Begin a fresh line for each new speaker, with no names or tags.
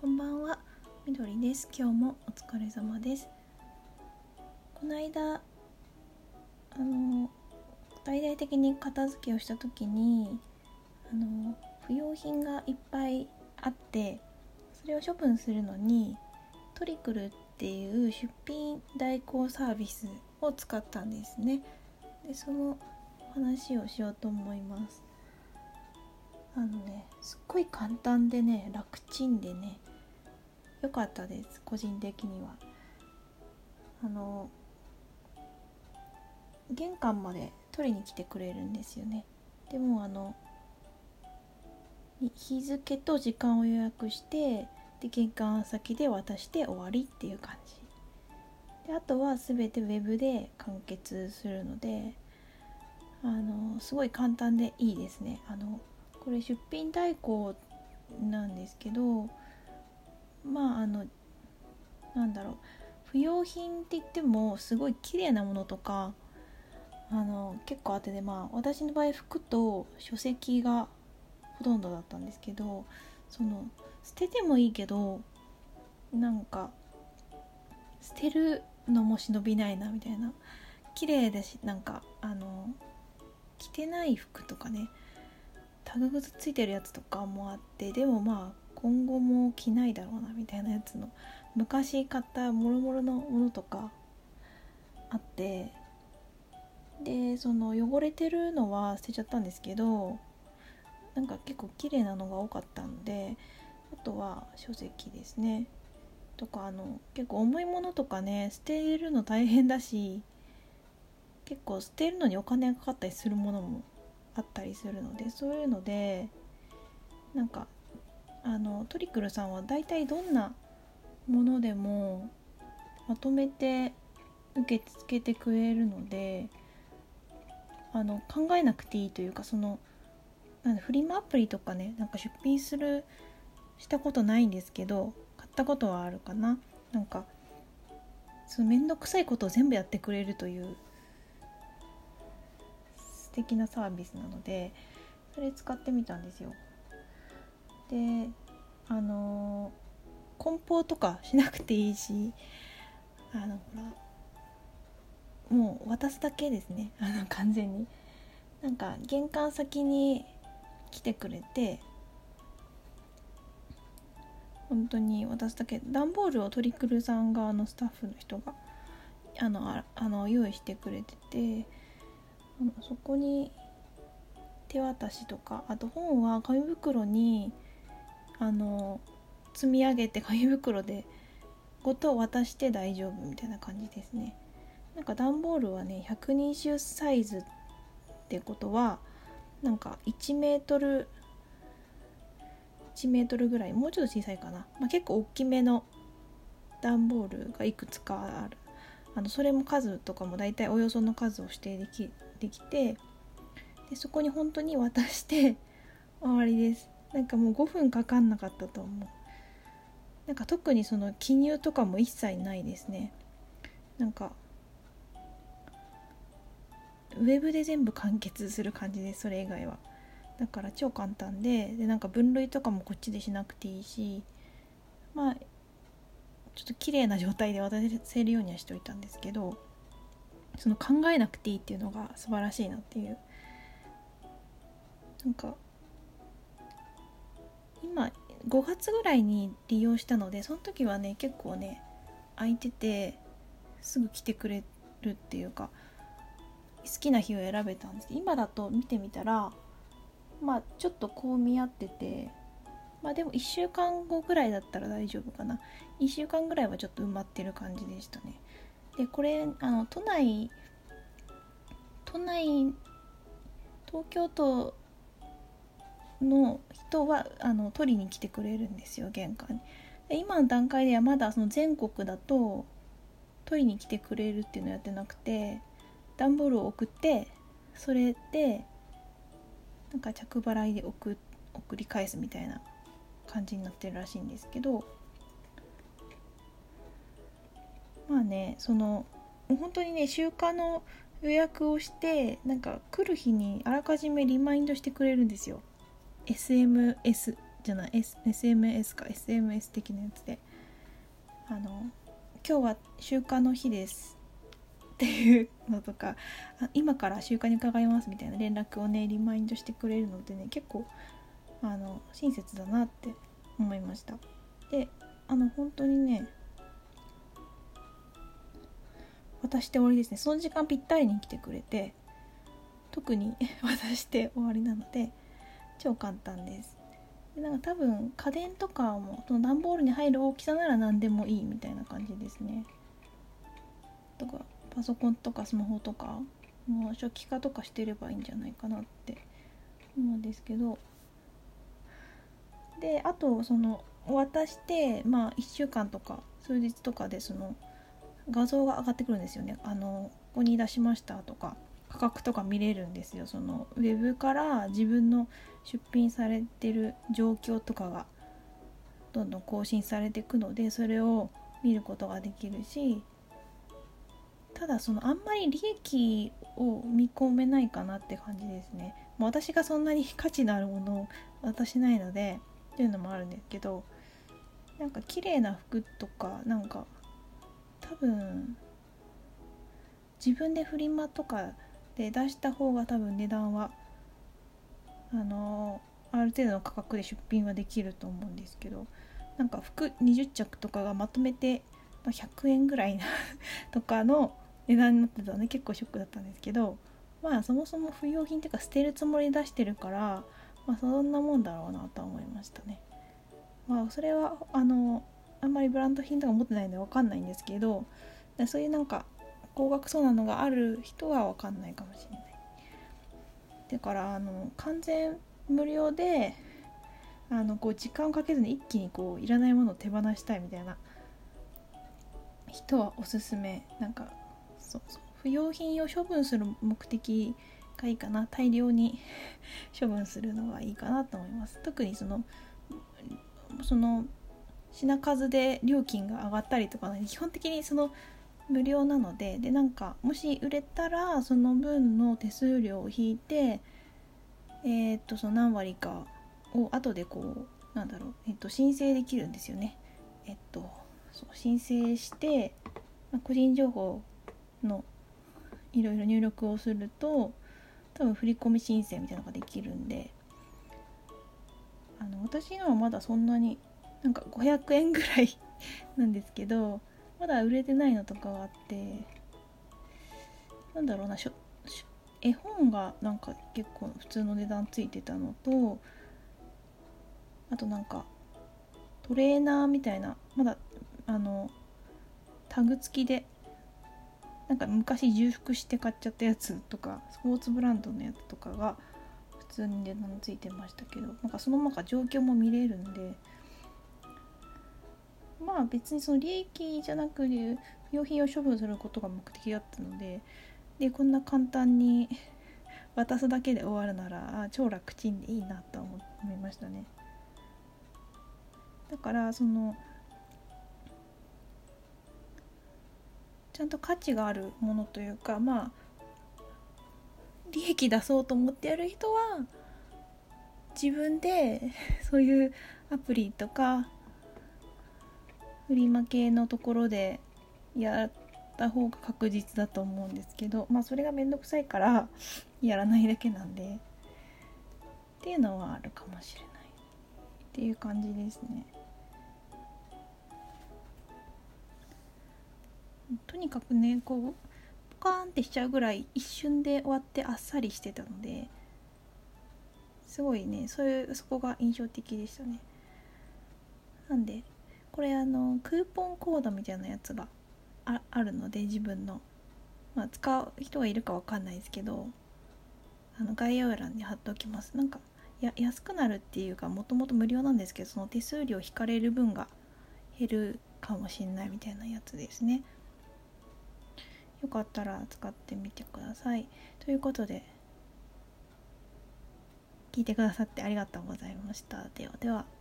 こんばんは、みどりです。今日もお疲れ様です。この間、あの、大々的に片付けをした時に、あの、不要品がいっぱいあって、それを処分するのに、トリクルっていう出品代行サービスを使ったんですね。で、その話をしようと思います。あのね、すっごい簡単でね、楽ちんでね、良かったです個人的には。あの玄関まで取りに来てくれるんですよね。でもあの日付と時間を予約してで玄関先で渡して終わりっていう感じ。であとは全てウェブで完結するのであのすごい簡単でいいですね。あのこれ出品代行なんですけどまああのなんだろう。不要品って言ってもすごい綺麗なものとかあの結構あってでまあ私の場合服と書籍がほとんどだったんですけどその捨ててもいいけどなんか捨てるのも忍びないなみたいな。綺麗だしなんかあの着てない服とかねタグがついてるやつとかもあってでもまあ今後も着ないだろうなみたいなやつの昔買ったもろもろのものとかあってでその汚れてるのは捨てちゃったんですけどなんか結構綺麗なのが多かったのであとは書籍ですね。とかあの結構重いものとかね捨てるの大変だし結構捨てるのにお金がかかったりするものもあったりするのでそういうのでなんかあのトリクルさんは大体どんなものでもまとめて受け付けてくれるのであの考えなくていいというかそのなんフリマアプリとかねなんか出品するしたことないんですけど買ったことはあるかな。なんかその面倒くさいことを全部やってくれるという素敵なサービスなのでそれ使ってみたんですよ。であの梱包とかしなくていいしあのほらもう渡すだけですね。あの完全に。なんか玄関先に来てくれて本当に渡すだけ。段ボールをトリクルさん側のスタッフの人があのああの用意してくれててそこに手渡しとかあと本は紙袋にあの積み上げて紙袋でごと渡して大丈夫みたいな感じですね。なんか段ボールはね120サイズってことはなんか1メートル1メートルぐらいもうちょっと小さいかな、まあ、結構大きめの段ボールがいくつかある。あのそれも数とかも大体およその数を指定できできてでそこに本当に渡して終わりです。なんかもう5分かかんなかったと思う。なんか特にその記入とかも一切ないですね。なんかウェブで全部完結する感じでそれ以外は。だから超簡単ででなんか分類とかもこっちでしなくていいしまあちょっと綺麗な状態で渡せるようにはしておいたんですけどその考えなくていいっていうのが素晴らしいなっていう。なんか今5月ぐらいに利用したのでその時はね結構ね空いててすぐ来てくれるっていうか好きな日を選べたんです。けど今だと見てみたらまあちょっとこう見合っててまあでも1週間後ぐらいだったら大丈夫かな。1週間ぐらいはちょっと埋まってる感じでしたね。でこれあの都内都内東京都の人はあの取りに来てくれるんですよ玄関に。今の段階ではまだその全国だと取りに来てくれるっていうのをやってなくて段ボールを送ってそれでなんか着払いで送送り返すみたいな感じになってるらしいんですけどまあねその本当にね集荷の予約をしてなんか来る日にあらかじめリマインドしてくれるんですよ。SMS じゃない、S、SMS か SMS 的なやつで。あの今日は週間の日です。っていうのとか今から週間に伺いますみたいな連絡をねリマインドしてくれるのでね結構あの親切だなって思いました。であの本当にね渡して終わりですね。その時間ぴったりに来てくれて特に 渡して終わりなので超簡単です。でなんか多分家電とかもその段ボールに入る大きさなら何でもいいみたいな感じですね。とかパソコンとかスマホとかもう初期化とかしてればいいんじゃないかなって思うんですけど。であとその渡してまあ1週間とか数日とかでその画像が上がってくるんですよね。あのここに出しましたとか。価格とか見れるんですよ。そのウェブから自分の出品されてる状況とかがどんどん更新されていくのでそれを見ることができるしただそのあんまり利益を見込めないかなって感じですね。も私がそんなに価値のあるものを渡しないのでっていうのもあるんですけどなんか綺麗な服とかなんか多分自分でフリマとかで出した方が多分値段はあのある程度の価格で出品はできると思うんですけどなんか服20着とかがまとめて100円ぐらいな とかの値段になってたので結構ショックだったんですけどまあそもそも不要品っていうか捨てるつもりで出してるからまあそんなもんだろうなとは思いましたね。まあそれはあのあんまりブランド品とか持ってないので分かんないんですけどそういうなんか高額そうなのがある人は分かんないかもしれないだからあの完全無料であのこう時間をかけずに一気にこういらないものを手放したいみたいな人はおすすめなんかそうそう不要品を処分する目的がいいかな大量に処分するのがいいかなと思います特にそのその品数で料金が上がったりとか、ね、基本的にその無料なのででなんかもし売れたらその分の手数料を引いてえー、っとその何割かを後でこうなんだろう、えっと、申請できるんですよね。えっとそう申請して、まあ、個人情報のいろいろ入力をすると多分振込申請みたいなのができるんであの私のはまだそんなになんか500円ぐらいなんですけどまだ売れてないのとかがあってなんだろうな絵本がなんか結構普通の値段ついてたのとあとなんかトレーナーみたいなまだあのタグ付きでなんか昔重複して買っちゃったやつとかスポーツブランドのやつとかが普通に値段ついてましたけどなんかそのまま状況も見れるんでまあ別にその利益じゃなく不用品を処分することが目的だったのででこんな簡単に 渡すだけで終わるなら超楽ちんでいいなと思いましたね。だからそのちゃんと価値があるものというかまあ利益出そうと思ってやる人は自分で そういうアプリとかフリマ系のところでやった方が確実だと思うんですけどまあそれがめんどくさいからやらないだけなんでっていうのはあるかもしれないっていう感じですね。とにかくねこうポカーンってしちゃうぐらい一瞬で終わってあっさりしてたのですごいねそういうそこが印象的でしたね。なんでこれあのクーポンコードみたいなやつがああるので自分の、まあ、使う人がいるかわかんないですけどあの概要欄に貼っておきます。なんかや安くなるっていうかもともと無料なんですけどその手数料引かれる分が減るかもしんないみたいなやつですね。よかったら使ってみてください。ということで聞いてくださってありがとうございました。ではでは。